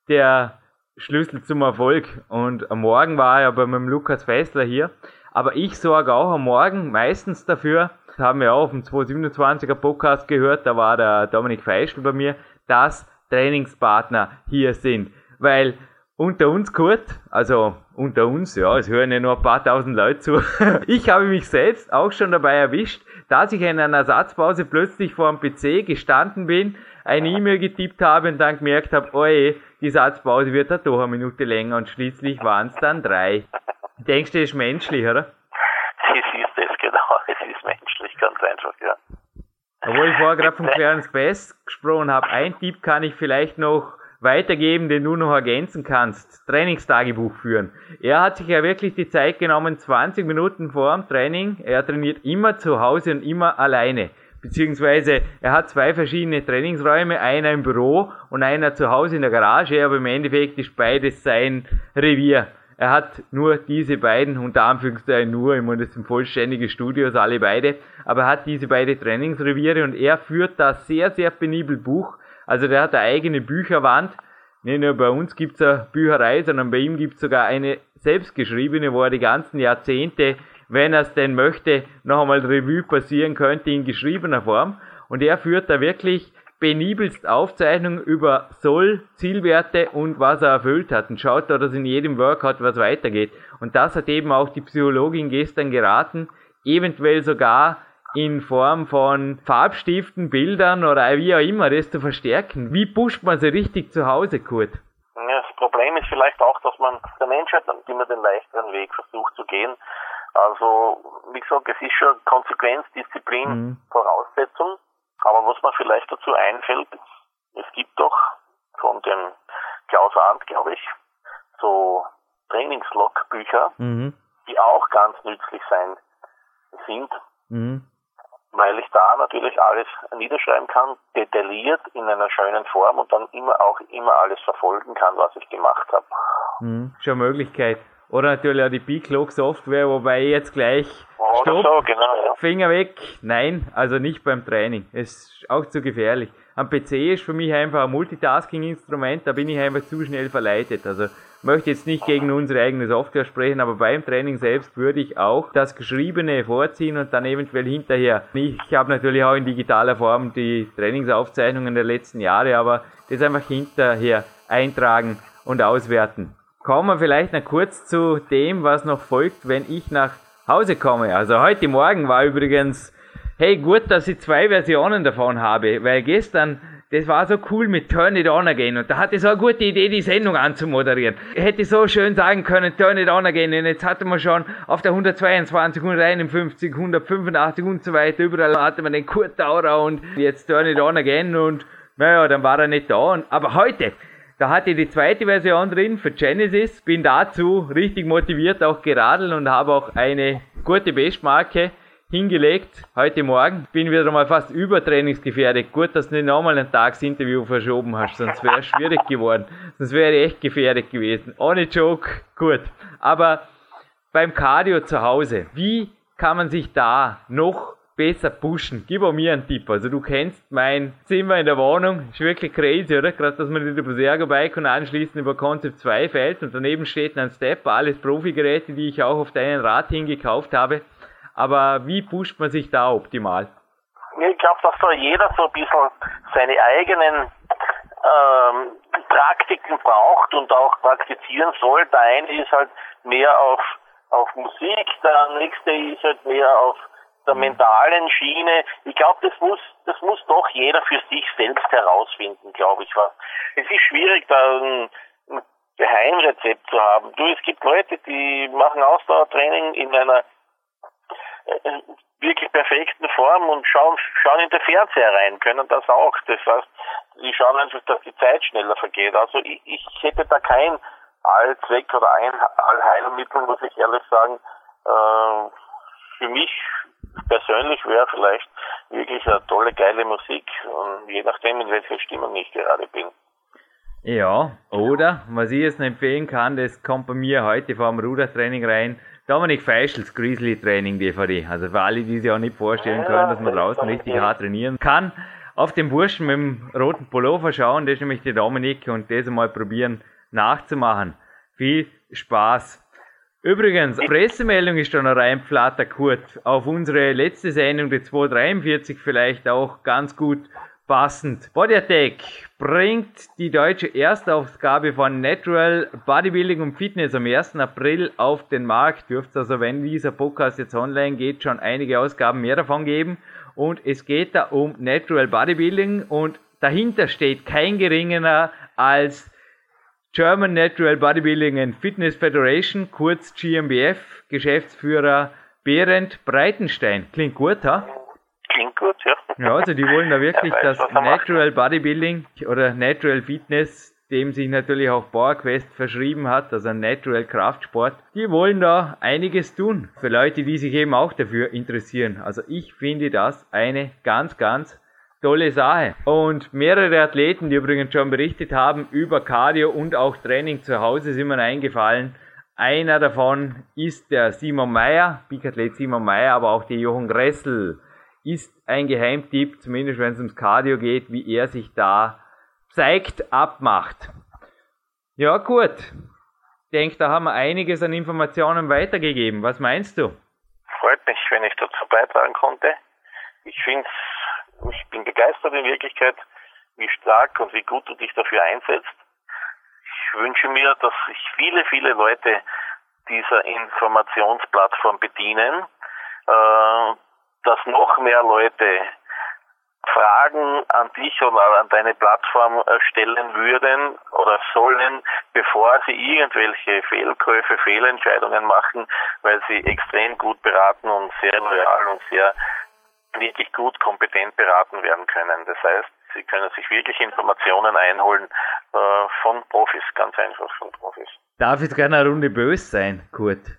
Der Schlüssel zum Erfolg. Und am Morgen war er bei meinem Lukas Fessler hier. Aber ich sorge auch am Morgen meistens dafür, das haben wir auch auf dem 227er Podcast gehört, da war der Dominik Feischl bei mir, dass Trainingspartner hier sind. Weil unter uns Kurt, also unter uns, ja, es hören ja nur ein paar tausend Leute zu. (laughs) Ich habe mich selbst auch schon dabei erwischt, dass ich in einer Ersatzpause plötzlich vor dem PC gestanden bin, eine E-Mail getippt habe und dann gemerkt habe, oje, die Satzpause wird da doch eine Minute länger und schließlich waren es dann drei. Denkst du, das ist menschlich, oder? (laughs) ganz einfach, ja. Obwohl ich vorher gerade von (laughs) Clarence Best gesprochen habe, ein Tipp kann ich vielleicht noch weitergeben, den du noch ergänzen kannst. Trainingstagebuch führen. Er hat sich ja wirklich die Zeit genommen, 20 Minuten vor dem Training. Er trainiert immer zu Hause und immer alleine. Beziehungsweise er hat zwei verschiedene Trainingsräume, einer im Büro und einer zu Hause in der Garage, aber im Endeffekt ist beides sein Revier. Er hat nur diese beiden, unter Anführungszeichen nur, ich meine, das sind vollständige Studios, alle beide, aber er hat diese beiden Trainingsreviere und er führt da sehr, sehr penibel Buch. Also der hat eine eigene Bücherwand. Nicht nur bei uns gibt's eine Bücherei, sondern bei ihm gibt's sogar eine selbstgeschriebene, wo er die ganzen Jahrzehnte, wenn er es denn möchte, noch einmal Revue passieren könnte in geschriebener Form. Und er führt da wirklich penibelst Aufzeichnungen über Soll, Zielwerte und was er erfüllt hat und schaut da, dass in jedem Workout was weitergeht. Und das hat eben auch die Psychologin gestern geraten, eventuell sogar in Form von Farbstiften, Bildern oder wie auch immer das zu verstärken. Wie pusht man sie richtig zu Hause, Kurt? Ja, das Problem ist vielleicht auch, dass man der Mensch hat immer den leichteren Weg versucht zu gehen. Also, wie gesagt, es ist schon Konsequenz, Disziplin, mhm. Voraussetzung. Aber was mir vielleicht dazu einfällt, es gibt doch von dem Klaus Arndt, glaube ich, so Trainingslogbücher, mhm. die auch ganz nützlich sein sind, mhm. Weil ich da natürlich alles niederschreiben kann, detailliert in einer schönen Form und dann immer auch immer alles verfolgen kann, was ich gemacht habe. Mhm. Schon Möglichkeit. Oder natürlich auch die B-Clock Software, wobei jetzt gleich Stopp, so, genau, ja. Finger weg. Nein, also nicht beim Training. Ist auch zu gefährlich. Am PC ist für mich einfach ein Multitasking-Instrument, da bin ich einfach zu schnell verleitet. Also möchte jetzt nicht gegen unsere eigene Software sprechen, aber beim Training selbst würde ich auch das Geschriebene vorziehen und dann eventuell hinterher. Ich habe natürlich auch in digitaler Form die Trainingsaufzeichnungen der letzten Jahre, aber das einfach hinterher eintragen und auswerten. Kommen wir vielleicht noch kurz zu dem, was noch folgt, wenn ich nach Hause komme. Also heute Morgen war übrigens, hey, gut, dass ich zwei Versionen davon habe, weil gestern, das war so cool mit Turn It On Again und da hatte ich so eine gute Idee, die Sendung anzumoderieren. Ich hätte so schön sagen können, Turn It On Again und jetzt hatte man schon auf der 122, 151, 185 und so weiter, überall hatte man den Kurt Daurer und jetzt Turn It On Again und naja, dann war er nicht da. Aber heute, da hatte ich die zweite Version drin für Genesis, bin dazu richtig motiviert auch geradelt und habe auch eine gute Bestmarke hingelegt heute Morgen. Bin wieder mal fast übertrainingsgefährdet. Gut, dass du nicht nochmal ein Tagsinterview verschoben hast, sonst wäre es (laughs) schwierig geworden. Sonst wäre ich echt gefährdet gewesen. Ohne Joke, gut. Aber beim Cardio zu Hause, wie kann man sich da noch besser pushen. Gib auch mir einen Tipp. Also du kennst mein Zimmer in der Wohnung. Ist wirklich crazy, oder? Gerade, dass man über das Ergo-Bike und anschließend über Concept 2 fällt und daneben steht ein Stepper, alles Profi-Geräte, die ich auch auf deinen Rad hingekauft habe. Aber wie pusht man sich da optimal? Ich glaube, dass da jeder so ein bisschen seine eigenen ähm, Praktiken braucht und auch praktizieren soll. Der eine ist halt mehr auf, auf Musik, der nächste ist halt mehr auf der mentalen Schiene. Ich glaube, das muss, das muss doch jeder für sich selbst herausfinden, glaube ich. Was. Es ist schwierig, da ein, Geheimrezept zu haben. Du, es gibt Leute, die machen Ausdauertraining in einer wirklich perfekten Form und schauen, schauen in den Fernseher rein, können das auch. Das heißt, die schauen einfach, dass die Zeit schneller vergeht. Also ich, ich hätte da kein Allzweck oder ein Allheilmittel, muss ich ehrlich sagen. Äh, für mich persönlich wäre vielleicht wirklich eine tolle, geile Musik, und je nachdem, in welcher Stimmung ich gerade bin. Ja, oder, was ich jetzt empfehlen kann, das kommt bei mir heute vor dem Rudertraining rein, Dominik Feischels Grizzly Training DVD. Also für alle, die sich auch nicht vorstellen können, dass man draußen richtig hart trainieren kann, auf den Burschen mit dem roten Pullover schauen, das ist nämlich der Dominik und das mal probieren nachzumachen. Viel Spaß! Übrigens, (laughs) Pressemeldung ist da noch reinflattert, Kurt. Auf unsere letzte Sendung, die 243, vielleicht auch ganz gut passend. Body Attack bringt die deutsche Erstausgabe von Natural Bodybuilding und Fitness am 1. April auf den Markt. Dürfte also, wenn dieser Podcast jetzt online geht, schon einige Ausgaben mehr davon geben. Und es geht da um Natural Bodybuilding und dahinter steht kein geringerer als German Natural Bodybuilding and Fitness Federation, kurz GmbF, Geschäftsführer Berend Breitenstein. Klingt gut, ha? Klingt gut, ja. Ja, also die wollen da wirklich weiß, das Natural Bodybuilding oder Natural Fitness, dem sich natürlich auch PowerQuest verschrieben hat, also ein Natural Kraftsport, die wollen da einiges tun für Leute, die sich eben auch dafür interessieren. Also ich finde das eine ganz, ganz tolle Sache. Und mehrere Athleten, die übrigens schon berichtet haben über Cardio und auch Training zu Hause, sind mir eingefallen. Einer davon ist der Simon Meyer, Bikathlet Simon Meyer, aber auch der Jochen Gressel ist ein Geheimtipp, zumindest wenn es ums Cardio geht, wie er sich da zeigt, abmacht. Ja, gut. Ich denke, da haben wir einiges an Informationen weitergegeben. Was meinst du? Freut mich, wenn ich dazu beitragen konnte. Ich finde ich bin begeistert in Wirklichkeit, wie stark und wie gut du dich dafür einsetzt. Ich wünsche mir, dass sich viele, viele Leute dieser Informationsplattform bedienen, äh, dass noch mehr Leute Fragen an dich oder an deine Plattform äh, stellen würden oder sollen, bevor sie irgendwelche Fehlkäufe, Fehlentscheidungen machen, weil sie extrem gut beraten und sehr loyal und sehr wirklich gut, kompetent beraten werden können. Das heißt, Sie können sich wirklich Informationen einholen äh, von Profis, ganz einfach von Profis. Darf ich gerne eine Runde böse sein, Kurt?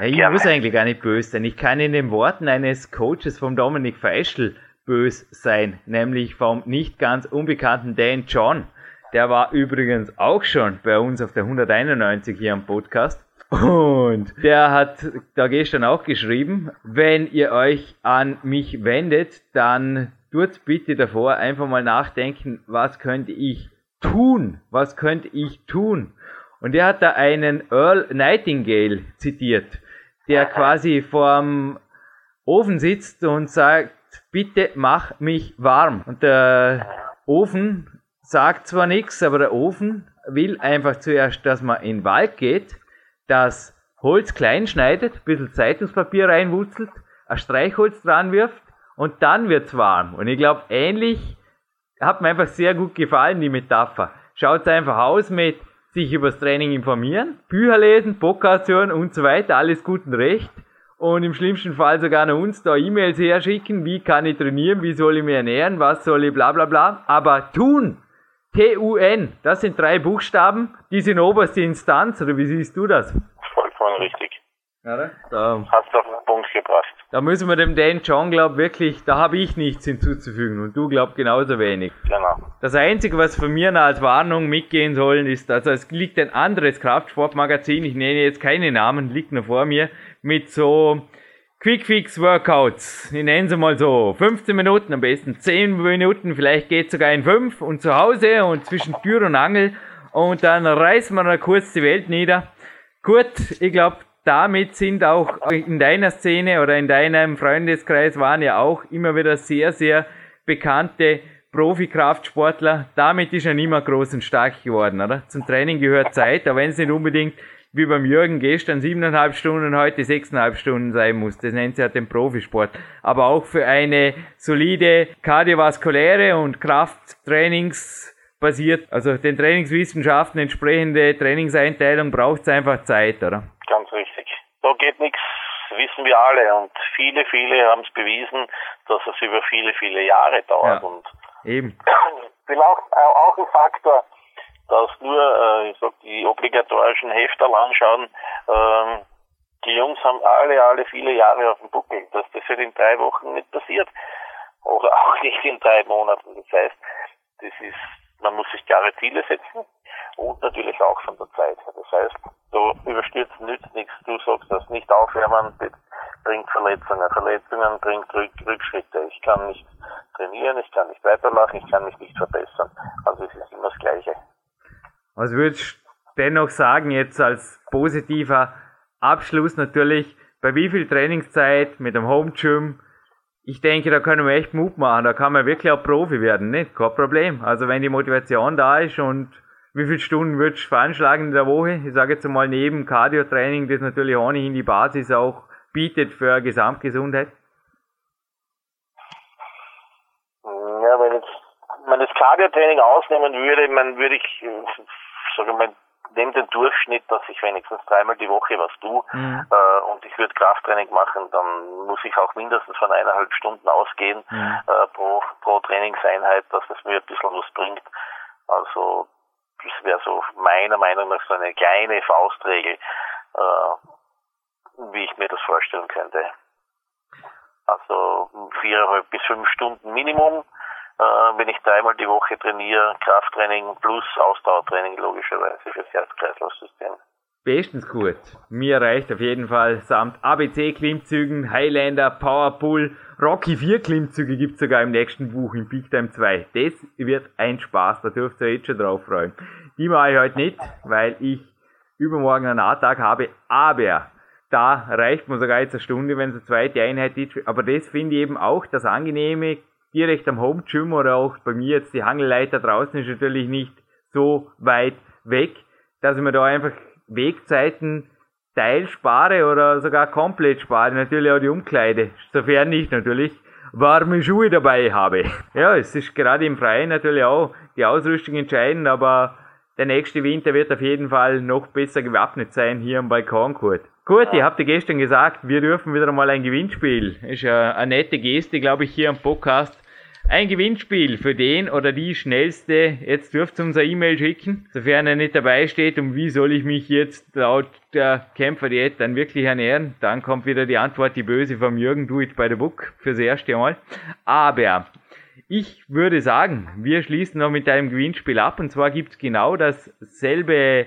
Ja, ich Gerne. muss eigentlich gar nicht böse sein. Ich kann in den Worten eines Coaches vom Dominik Feischl böse sein, nämlich vom nicht ganz unbekannten Dan John. Der war übrigens auch schon bei uns auf der 191 hier am Podcast. Und der hat da gestern auch geschrieben, wenn ihr euch an mich wendet, dann tut bitte davor einfach mal nachdenken, was könnte ich tun? Was könnte ich tun? Und er hat da einen Earl Nightingale zitiert, der quasi vorm Ofen sitzt und sagt, bitte mach mich warm. Und der Ofen sagt zwar nichts, aber der Ofen will einfach zuerst, dass man in den Wald geht, das Holz klein schneidet, ein bisschen Zeitungspapier reinwurzelt, ein Streichholz dran wirft und dann wird's warm. Und ich glaube, ähnlich hat mir einfach sehr gut gefallen, die Metapher. Schaut's einfach aus mit sich übers Training informieren, Bücher lesen, Podcast hören und so weiter, alles gut und recht. Und im schlimmsten Fall sogar noch uns da E-Mails herschicken, wie kann ich trainieren, wie soll ich mich ernähren, was soll ich bla bla bla. Aber tun, T-U-N, das sind drei Buchstaben, die sind oberste Instanz, oder wie siehst du das? Vollkommen richtig. Ja, da, Hast du auf den Punkt gebracht. Da müssen wir dem Dan John, glaub wirklich, da habe ich nichts hinzuzufügen und du glaub genauso wenig. Genau. Das Einzige, was von mir noch als Warnung mitgehen sollen, ist, also es liegt ein anderes Kraftsportmagazin, ich nenne jetzt keine Namen, liegt noch vor mir, mit so Quick-Fix-Workouts. Ich nenne sie mal so. 15 Minuten, am besten 10 Minuten, vielleicht geht sogar in 5 und zu Hause und zwischen Tür und Angel und dann reißen wir noch kurz die Welt nieder. Gut, ich glaube, damit sind auch in deiner Szene oder in deinem Freundeskreis waren ja auch immer wieder sehr, sehr bekannte Profi-Kraftsportler. Damit ist er nicht mehr groß und stark geworden, oder? Zum Training gehört Zeit, aber wenn es nicht unbedingt wie beim Jürgen gestern siebeneinhalb Stunden, heute sechseinhalb Stunden sein muss. Das nennt sich ja den Profisport. Aber auch für eine solide kardiovaskuläre und Krafttrainingsbasiert, also den Trainingswissenschaften entsprechende Trainingseinteilung braucht es einfach Zeit, oder? Ganz richtig. Da geht nichts, wissen wir alle. Und viele, viele haben es bewiesen, dass es über viele, viele Jahre dauert. Ja, und eben. (coughs) Vielleicht auch ein Faktor, dass nur, äh, ich sag, die obligatorischen Hefter anschauen, ähm, die Jungs haben alle, alle viele Jahre auf dem Buckel, dass das halt in drei Wochen nicht passiert. Oder (laughs) auch nicht in drei Monaten. Das heißt, das ist, man muss sich klare Ziele setzen und natürlich auch von der Zeit. Das heißt, so überstürzen nützt nichts. Du sagst das nicht aufwärmen, bringt Verletzungen. Verletzungen bringt Rück Rückschritte. Ich kann nicht trainieren, ich kann nicht weitermachen, ich kann mich nicht verbessern. Also es ist immer das Gleiche. Was würdest du dennoch sagen, jetzt als positiver Abschluss natürlich, bei wie viel Trainingszeit mit dem Home Gym? Ich denke, da können wir echt Mut machen, da kann man wirklich auch Profi werden, nicht? Kein Problem. Also wenn die Motivation da ist und wie viele Stunden würdest du veranschlagen in der Woche? Ich sage jetzt mal neben Cardio-Training, das natürlich ohnehin die Basis auch bietet für Gesamtgesundheit. Ja, wenn jetzt man das Cardio-Training ausnehmen würde, man würde ich sage mal, nehme den Durchschnitt, dass ich wenigstens dreimal die Woche was tue mhm. äh, und ich würde Krafttraining machen, dann muss ich auch mindestens von eineinhalb Stunden ausgehen mhm. äh, pro, pro Trainingseinheit, dass das mir ein bisschen was bringt. Also das wäre so meiner Meinung nach so eine kleine Faustregel, äh, wie ich mir das vorstellen könnte. Also viereinhalb bis fünf Stunden Minimum äh, wenn ich dreimal die Woche trainiere, Krafttraining plus Ausdauertraining logischerweise fürs Herz-Kreislauf-System. Bestens gut. Mir reicht auf jeden Fall samt ABC-Klimmzügen, Highlander, Powerpull, Rocky 4 Klimmzüge gibt's sogar im nächsten Buch in Big Time 2. Das wird ein Spaß, da dürft ihr jetzt schon drauf freuen. Die mache ich heute nicht, weil ich übermorgen einen A-Tag habe, aber da reicht mir sogar jetzt eine Stunde, wenn es eine zweite Einheit ist. Aber das finde ich eben auch das Angenehme, direkt am Home Gym oder auch bei mir jetzt die Hangelleiter draußen ist natürlich nicht so weit weg, dass ich mir da einfach Wegzeiten teilspare oder sogar komplett spare. Natürlich auch die Umkleide, sofern ich natürlich warme Schuhe dabei habe. (laughs) Ja, es ist gerade im Freien natürlich auch die Ausrüstung entscheidend, aber der nächste Winter wird auf jeden Fall noch besser gewappnet sein hier am Balkon, Kurt. Kurt, ihr habt ja gestern gesagt, wir dürfen wieder mal ein Gewinnspiel. Ist ja eine nette Geste, glaube ich, hier am Podcast. Ein Gewinnspiel für den oder die schnellste. Jetzt dürft ihr uns eine E-Mail schicken, sofern er nicht dabei steht. Und wie soll ich mich jetzt laut der Kämpferdiät dann wirklich ernähren? Dann kommt wieder die Antwort, die böse vom Jürgen, do it by the book, fürs erste Mal. Aber ich würde sagen, wir schließen noch mit einem Gewinnspiel ab. Und zwar gibt's genau dasselbe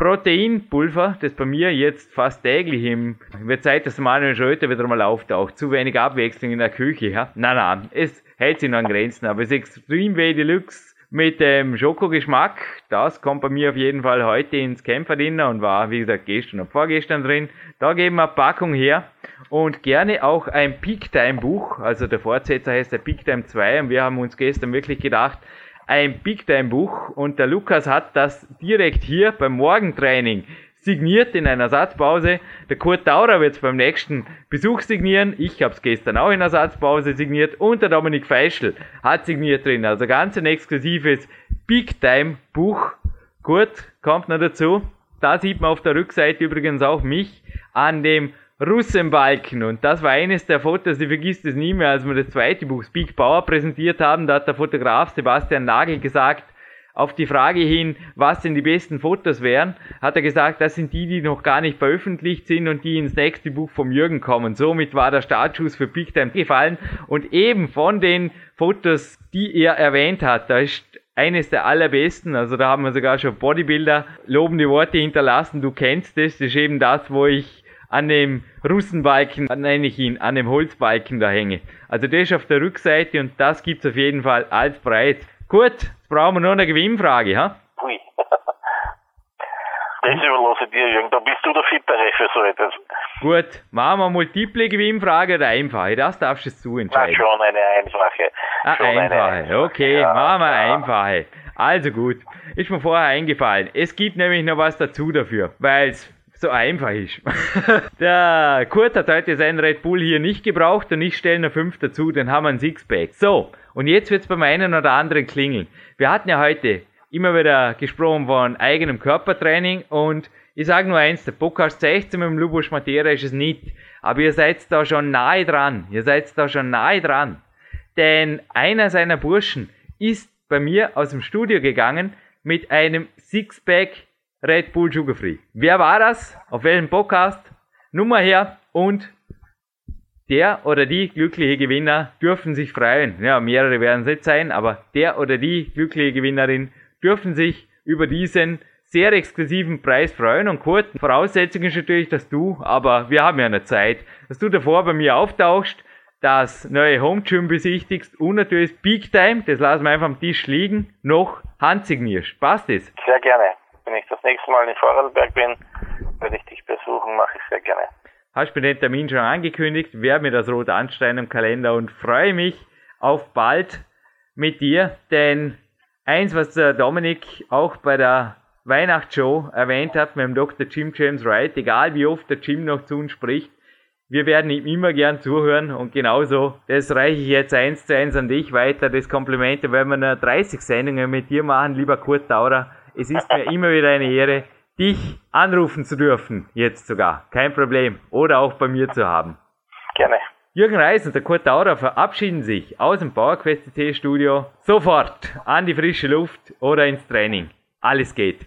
Proteinpulver, das bei mir jetzt fast täglich im, wird Zeit, dass Manuel Schröter wieder mal auftaucht. Zu wenig Abwechslung in der Küche, ja? Nein, nein, es hält sich noch an Grenzen, aber es ist extrem weh Deluxe mit dem Schokogeschmack. Das kommt bei mir auf jeden Fall heute ins Kämpferdinner und war, wie gesagt, gestern und vorgestern drin. Da geben wir eine Packung her und gerne auch ein Peak Time Buch. Also der Fortsetzer heißt der Peak Time 2 und wir haben uns gestern wirklich gedacht, ein Big Time Buch und der Lukas hat das direkt hier beim Morgentraining signiert in einer Satzpause. Der Kurt Taurer wird es beim nächsten Besuch signieren. Ich habe es gestern auch in einer Satzpause signiert und der Dominik Feischl hat signiert drin. Also ganz ein exklusives Big Time Buch. Kurt kommt noch dazu. Da sieht man auf der Rückseite übrigens auch mich an dem Russenbalken. Und das war eines der Fotos, ich vergisst es nie mehr, als wir das zweite Buch Speak Power präsentiert haben. Da hat der Fotograf Sebastian Nagel gesagt, auf die Frage hin, was denn die besten Fotos wären, hat er gesagt, das sind die, die noch gar nicht veröffentlicht sind und die ins nächste Buch vom Jürgen kommen. Somit war der Startschuss für Big Time gefallen und eben von den Fotos, die er erwähnt hat, da ist eines der allerbesten, also da haben wir sogar schon Bodybuilder lobende Worte hinterlassen, du kennst es, das ist eben das, wo ich an dem Russenbalken, nenne ich ihn, an dem Holzbalken da hänge. Also das ist auf der Rückseite und das gibt's auf jeden Fall als Preis. Gut, jetzt brauchen wir nur eine Gewinnfrage, ha? Ui. Das (laughs) überlasse ich dir, Jürgen. Da bist du der Fittere für so etwas. Gut, machen wir multiple Gewinnfrage oder einfache? Das darfst du zu entscheiden. Na, schon eine einfache. Ah, schon einfache. Eine, okay, ja, machen wir ja. einfache. Also gut, ist mir vorher eingefallen. Es gibt nämlich noch was dazu dafür, weil es so einfach ist. (laughs) der Kurt hat heute seinen Red Bull hier nicht gebraucht und ich stelle noch fünf dazu, dann haben wir ein Sixpack. So, und jetzt wird's beim einen oder anderen klingeln. Wir hatten ja heute immer wieder gesprochen von eigenem Körpertraining und ich sage nur eins, der Podcast 16 mit dem Lubos Matera ist es nicht, aber ihr seid da schon nahe dran, ihr seid da schon nahe dran. Denn einer seiner Burschen ist bei mir aus dem Studio gegangen mit einem Sixpack Red Bull Sugar Free. Wer war das? Auf welchem Podcast? Nummer her und der oder die glückliche Gewinner dürfen sich freuen. Ja, mehrere werden es nicht sein, aber der oder die glückliche Gewinnerin dürfen sich über diesen sehr exklusiven Preis freuen. Und Kurt, Voraussetzung ist natürlich, dass du, aber wir haben ja eine Zeit, dass du davor bei mir auftauchst, das neue Home Gym besichtigst und natürlich Peak Time, das lassen wir einfach am Tisch liegen, noch handsignierst. Passt das? Sehr gerne wenn ich das nächste Mal in Vorarlberg bin, werde ich dich besuchen, mache ich sehr gerne. Hast du mir den Termin schon angekündigt, werde mir das rot anstellen im Kalender und freue mich auf bald mit dir, denn eins, was der Dominik auch bei der Weihnachtsshow erwähnt hat mit dem Dr. Jim James Wright, egal wie oft der Jim noch zu uns spricht, wir werden ihm immer gern zuhören und genauso, das reiche ich jetzt eins zu eins an dich weiter, das Kompliment, wenn wir nur 30 Sendungen mit dir machen, lieber Kurt Taurer, es ist mir immer wieder eine Ehre, dich anrufen zu dürfen, jetzt sogar. Kein Problem. Oder auch bei mir zu haben. Gerne. Jürgen Reis und der Kurt Daurer verabschieden sich aus dem PowerQuest Studio sofort an die frische Luft oder ins Training. Alles geht.